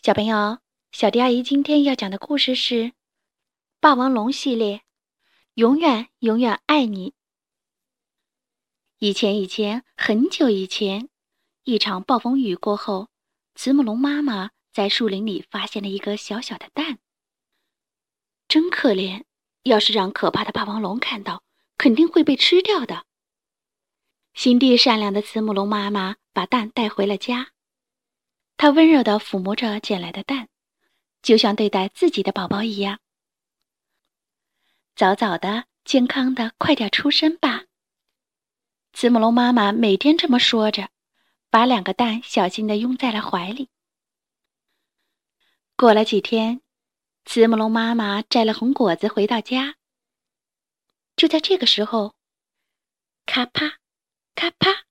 小朋友，小迪阿姨今天要讲的故事是《霸王龙系列》，永远永远爱你。以前以前很久以前，一场暴风雨过后，慈母龙妈妈在树林里发现了一个小小的蛋，真可怜！要是让可怕的霸王龙看到，肯定会被吃掉的。心地善良的慈母龙妈妈把蛋带回了家。他温柔地抚摸着捡来的蛋，就像对待自己的宝宝一样。早早的、健康的，快点出生吧！慈母龙妈妈每天这么说着，把两个蛋小心地拥在了怀里。过了几天，慈母龙妈妈摘了红果子回到家。就在这个时候，咔啪，咔啪，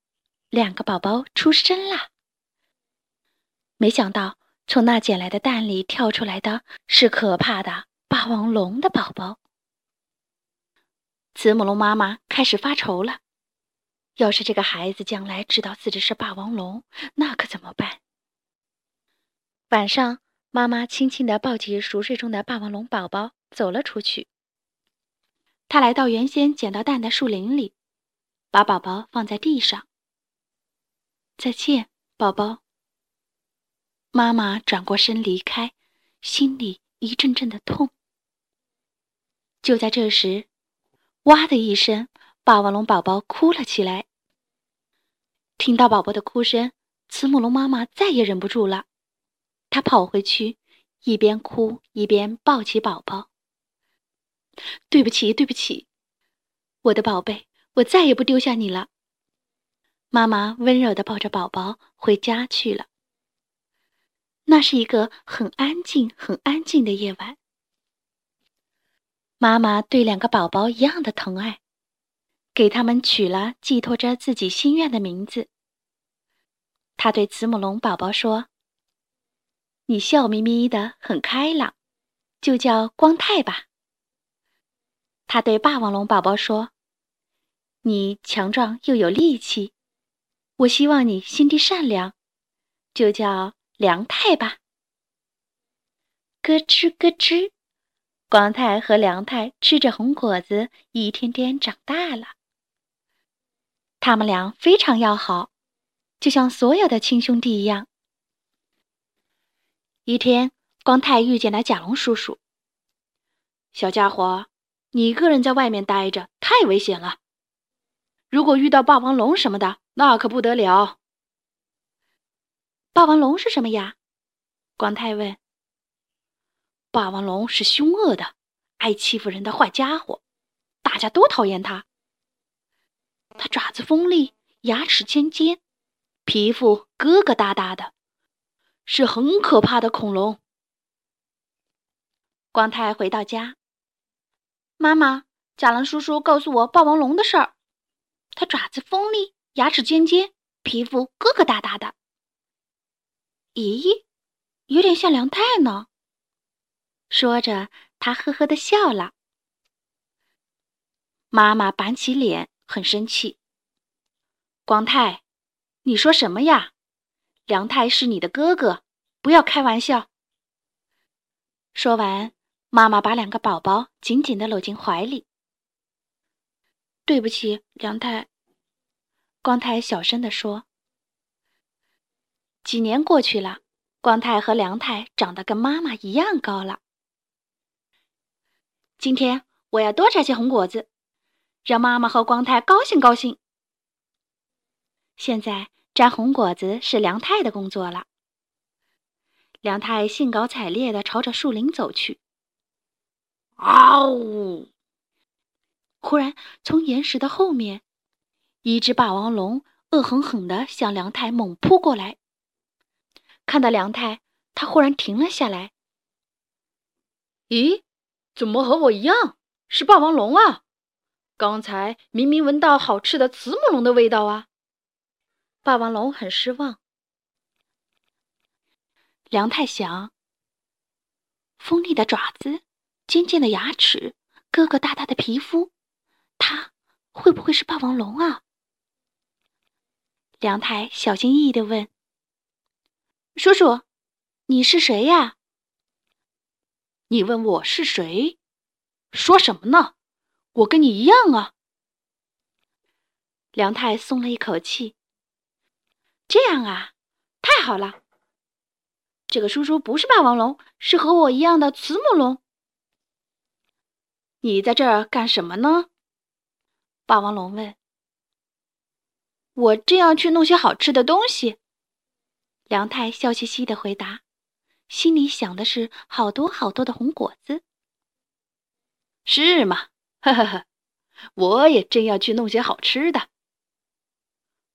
两个宝宝出生了。没想到，从那捡来的蛋里跳出来的是可怕的霸王龙的宝宝。慈母龙妈妈开始发愁了：要是这个孩子将来知道自己是霸王龙，那可怎么办？晚上，妈妈轻轻地抱起熟睡中的霸王龙宝宝，走了出去。她来到原先捡到蛋的树林里，把宝宝放在地上。再见，宝宝。妈妈转过身离开，心里一阵阵的痛。就在这时，哇的一声，霸王龙宝宝哭了起来。听到宝宝的哭声，慈母龙妈妈再也忍不住了，她跑回去，一边哭一边抱起宝宝。对不起，对不起，我的宝贝，我再也不丢下你了。妈妈温柔的抱着宝宝回家去了。那是一个很安静、很安静的夜晚。妈妈对两个宝宝一样的疼爱，给他们取了寄托着自己心愿的名字。她对慈母龙宝宝说：“你笑眯眯的，很开朗，就叫光太吧。”她对霸王龙宝宝说：“你强壮又有力气，我希望你心地善良，就叫。”梁太吧，咯吱咯吱，光太和梁太吃着红果子，一天天长大了。他们俩非常要好，就像所有的亲兄弟一样。一天，光太遇见了甲龙叔叔。小家伙，你一个人在外面待着太危险了，如果遇到霸王龙什么的，那可不得了。霸王龙是什么呀？光太问。霸王龙是凶恶的、爱欺负人的坏家伙，大家都讨厌它。它爪子锋利，牙齿尖尖，皮肤疙疙瘩瘩的，是很可怕的恐龙。光太回到家，妈妈，甲龙叔叔告诉我霸王龙的事儿。它爪子锋利，牙齿尖尖，皮肤疙疙瘩瘩的。咦，有点像梁太呢。说着，他呵呵的笑了。妈妈板起脸，很生气。光太，你说什么呀？梁太是你的哥哥，不要开玩笑。说完，妈妈把两个宝宝紧紧的搂进怀里。对不起，梁太。光太小声的说。几年过去了，光太和梁太长得跟妈妈一样高了。今天我要多摘些红果子，让妈妈和光太高兴高兴。现在摘红果子是梁太的工作了。梁太兴高采烈地朝着树林走去。嗷！呜！忽然，从岩石的后面，一只霸王龙恶狠狠地向梁太猛扑过来。看到梁太，他忽然停了下来。咦，怎么和我一样是霸王龙啊？刚才明明闻到好吃的慈母龙的味道啊！霸王龙很失望。梁太想：锋利的爪子，尖尖的牙齿，疙疙瘩瘩的皮肤，他会不会是霸王龙啊？梁太小心翼翼地问。叔叔，你是谁呀？你问我是谁？说什么呢？我跟你一样啊。梁太松了一口气。这样啊，太好了。这个叔叔不是霸王龙，是和我一样的慈母龙。你在这儿干什么呢？霸王龙问。我正要去弄些好吃的东西。梁太笑嘻嘻的回答，心里想的是好多好多的红果子。是吗？呵呵呵，我也正要去弄些好吃的。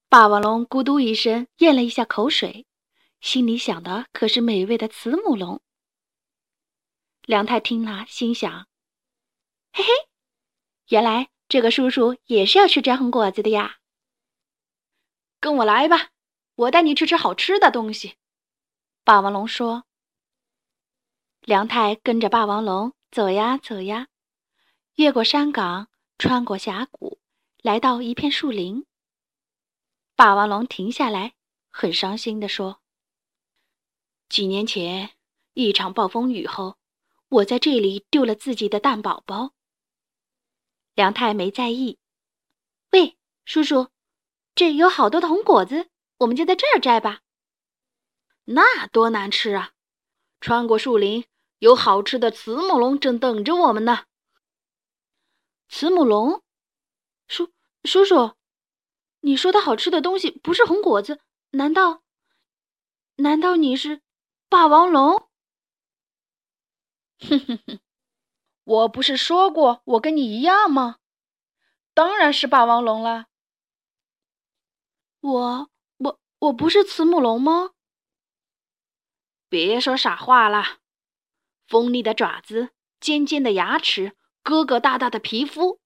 霸王龙咕嘟一声咽了一下口水，心里想的可是美味的慈母龙。梁太听了，心想：嘿嘿，原来这个叔叔也是要去摘红果子的呀！跟我来吧，我带你去吃好吃的东西。”霸王龙说。梁太跟着霸王龙走呀走呀，越过山岗，穿过峡谷，来到一片树林。霸王龙停下来，很伤心地说：“几年前一场暴风雨后，我在这里丢了自己的蛋宝宝。”梁太没在意。喂，叔叔，这有好多的红果子，我们就在这儿摘吧。那多难吃啊！穿过树林，有好吃的慈母龙正等着我们呢。慈母龙，叔叔叔。你说的好吃的东西不是红果子，难道？难道你是霸王龙？哼哼哼，我不是说过我跟你一样吗？当然是霸王龙了。我我不是慈母龙吗？别说傻话了，锋利的爪子，尖尖的牙齿，疙疙瘩瘩的皮肤，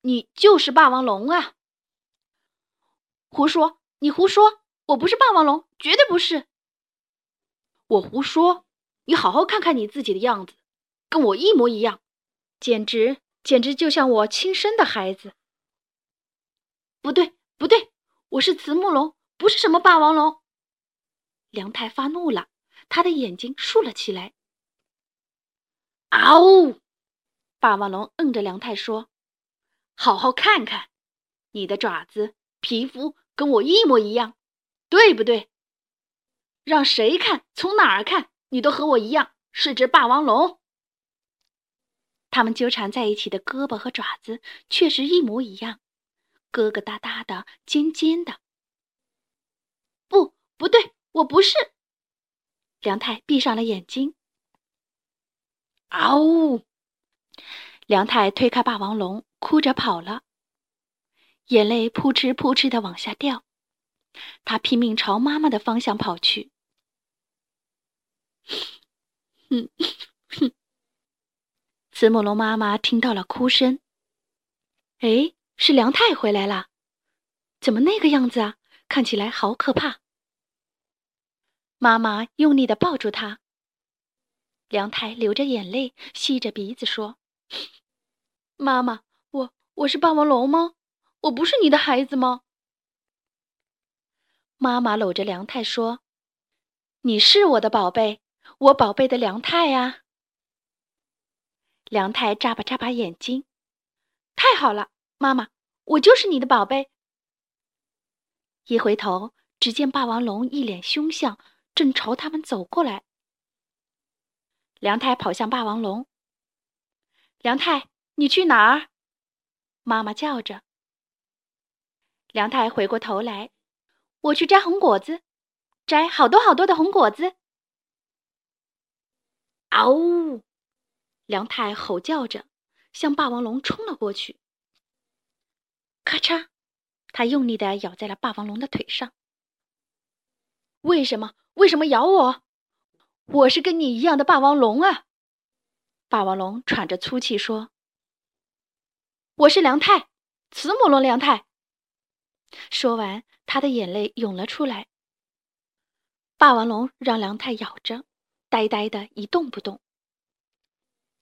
你就是霸王龙啊！胡说！你胡说！我不是霸王龙，绝对不是。我胡说！你好好看看你自己的样子，跟我一模一样，简直简直就像我亲生的孩子。不对，不对，我是慈母龙，不是什么霸王龙。梁太发怒了，他的眼睛竖了起来。嗷！呜！霸王龙摁着梁太说：“好好看看，你的爪子、皮肤。”跟我一模一样，对不对？让谁看，从哪儿看，你都和我一样是只霸王龙。他们纠缠在一起的胳膊和爪子确实一模一样，疙疙瘩瘩的，尖尖的。不，对，我不是。梁太闭上了眼睛。嗷！呜！梁太推开霸王龙，哭着跑了。眼泪扑哧扑哧的往下掉，他拼命朝妈妈的方向跑去。哼哼，慈母龙妈妈听到了哭声。哎，是梁太回来了，怎么那个样子啊？看起来好可怕。妈妈用力的抱住他。梁太流着眼泪，吸着鼻子说：“妈妈，我我是霸王龙吗？”我不是你的孩子吗？妈妈搂着梁太说：“你是我的宝贝，我宝贝的梁太呀。”梁太眨巴眨巴眼睛，太好了，妈妈，我就是你的宝贝。一回头，只见霸王龙一脸凶相，正朝他们走过来。梁太跑向霸王龙：“梁太，你去哪儿？”妈妈叫着。梁太回过头来，我去摘红果子，摘好多好多的红果子。嗷！呜！梁太吼叫着，向霸王龙冲了过去。咔嚓，他用力的咬在了霸王龙的腿上。为什么？为什么咬我？我是跟你一样的霸王龙啊！霸王龙喘着粗气说：“我是梁太，慈母龙梁太。”说完，他的眼泪涌了出来。霸王龙让梁太咬着，呆呆的一动不动。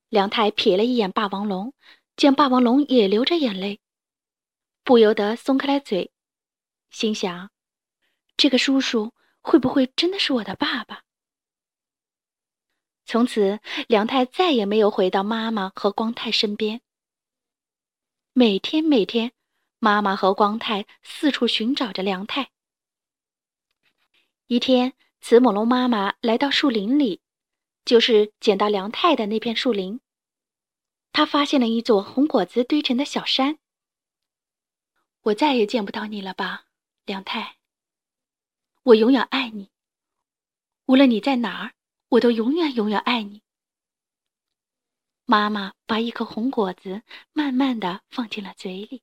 梁太瞥了一眼霸王龙，见霸王龙也流着眼泪，不由得松开了嘴，心想：这个叔叔会不会真的是我的爸爸？从此，梁太再也没有回到妈妈和光太身边。每天每天，妈妈和光太四处寻找着梁太。一天，慈母龙妈妈来到树林里，就是捡到梁太的那片树林。她发现了一座红果子堆成的小山。我再也见不到你了吧，梁太。我永远爱你，无论你在哪儿，我都永远永远爱你。妈妈把一颗红果子慢慢的放进了嘴里。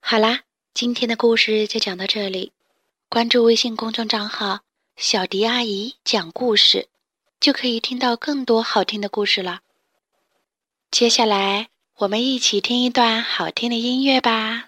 好啦，今天的故事就讲到这里。关注微信公众账号“小迪阿姨讲故事”，就可以听到更多好听的故事了。接下来。我们一起听一段好听的音乐吧。